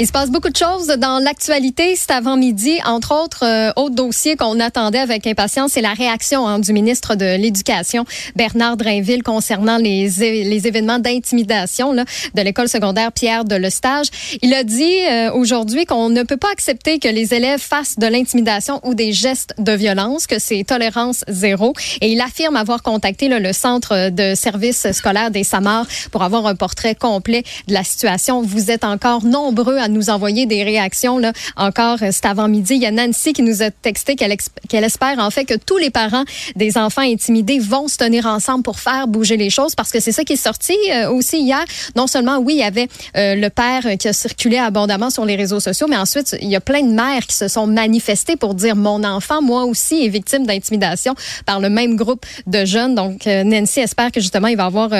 Il se passe beaucoup de choses dans l'actualité cet avant-midi. Entre autres, euh, autre dossier qu'on attendait avec impatience, c'est la réaction hein, du ministre de l'Éducation, Bernard Drainville, concernant les, les événements d'intimidation de l'école secondaire Pierre de Lestage. Il a dit euh, aujourd'hui qu'on ne peut pas accepter que les élèves fassent de l'intimidation ou des gestes de violence, que c'est tolérance zéro. Et il affirme avoir contacté le centre de service scolaire des Samars pour avoir un portrait complet de la situation. Vous êtes encore nombreux à nous envoyer des réactions là encore euh, cet avant-midi. Il y a Nancy qui nous a texté qu'elle espère en fait que tous les parents des enfants intimidés vont se tenir ensemble pour faire bouger les choses parce que c'est ça qui est sorti euh, aussi hier. Non seulement oui, il y avait euh, le père qui a circulé abondamment sur les réseaux sociaux, mais ensuite il y a plein de mères qui se sont manifestées pour dire mon enfant moi aussi est victime d'intimidation par le même groupe de jeunes. Donc Nancy espère que justement il va avoir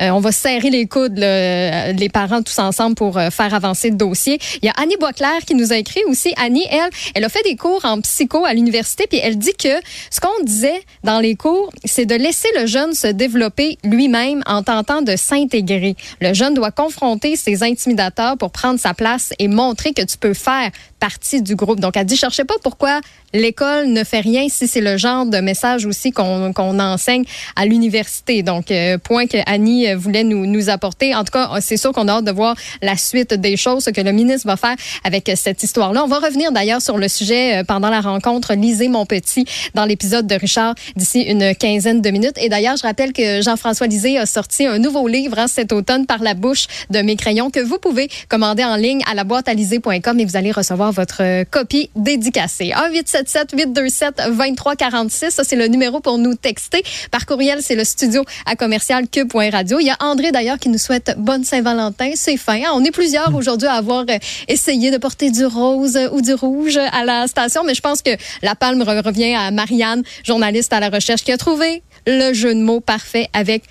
on va serrer les coudes les parents tous ensemble pour faire avancer le dossier. Il y a Annie Boisclair qui nous a écrit aussi. Annie, elle, elle a fait des cours en psycho à l'université, puis elle dit que ce qu'on disait dans les cours, c'est de laisser le jeune se développer lui-même en tentant de s'intégrer. Le jeune doit confronter ses intimidateurs pour prendre sa place et montrer que tu peux faire partie du groupe. Donc, elle dit, cherchez pas pourquoi l'école ne fait rien si c'est le genre de message aussi qu'on enseigne à l'université. Donc, euh, point que Annie euh, voulait nous, nous apporter. En tout cas, c'est sûr qu'on a hâte de voir la suite des choses, ce que le ministre va faire avec cette histoire-là. On va revenir d'ailleurs sur le sujet euh, pendant la rencontre Lisez mon petit dans l'épisode de Richard d'ici une quinzaine de minutes. Et d'ailleurs, je rappelle que Jean-François Lisée a sorti un nouveau livre hein, cet automne par la bouche de mes crayons que vous pouvez commander en ligne à la boîte à et vous allez recevoir votre euh, copie dédicacée. 1-877-827-2346. Ça, c'est le numéro pour nous texter. Par courriel, c'est le studio à commercial cube.radio. Il y a André, d'ailleurs, qui nous souhaite bonne Saint-Valentin. C'est fin. Hein? On est plusieurs aujourd'hui à avoir euh, essayé de porter du rose ou du rouge à la station, mais je pense que la palme revient à Marianne, journaliste à la recherche, qui a trouvé le jeu de mots parfait avec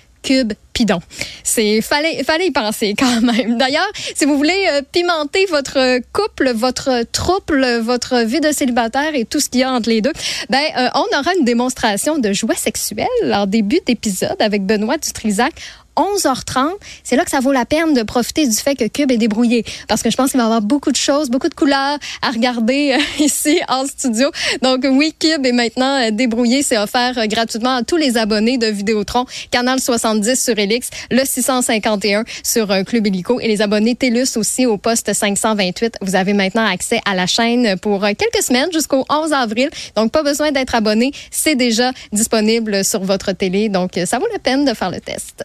pidon. C'est fallait fallait y penser quand même. D'ailleurs, si vous voulez euh, pimenter votre couple, votre trouble, votre vie de célibataire et tout ce qu'il y a entre les deux, ben euh, on aura une démonstration de jouets sexuels en début d'épisode avec Benoît Dutrisac. 11h30, c'est là que ça vaut la peine de profiter du fait que Cube est débrouillé. Parce que je pense qu'il va y avoir beaucoup de choses, beaucoup de couleurs à regarder euh, ici en studio. Donc oui, Cube est maintenant euh, débrouillé. C'est offert euh, gratuitement à tous les abonnés de Vidéotron. Canal 70 sur Elix, le 651 sur Club Illico et les abonnés TELUS aussi au poste 528. Vous avez maintenant accès à la chaîne pour quelques semaines jusqu'au 11 avril. Donc pas besoin d'être abonné. C'est déjà disponible sur votre télé. Donc ça vaut la peine de faire le test.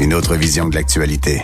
Une autre vision de l'actualité.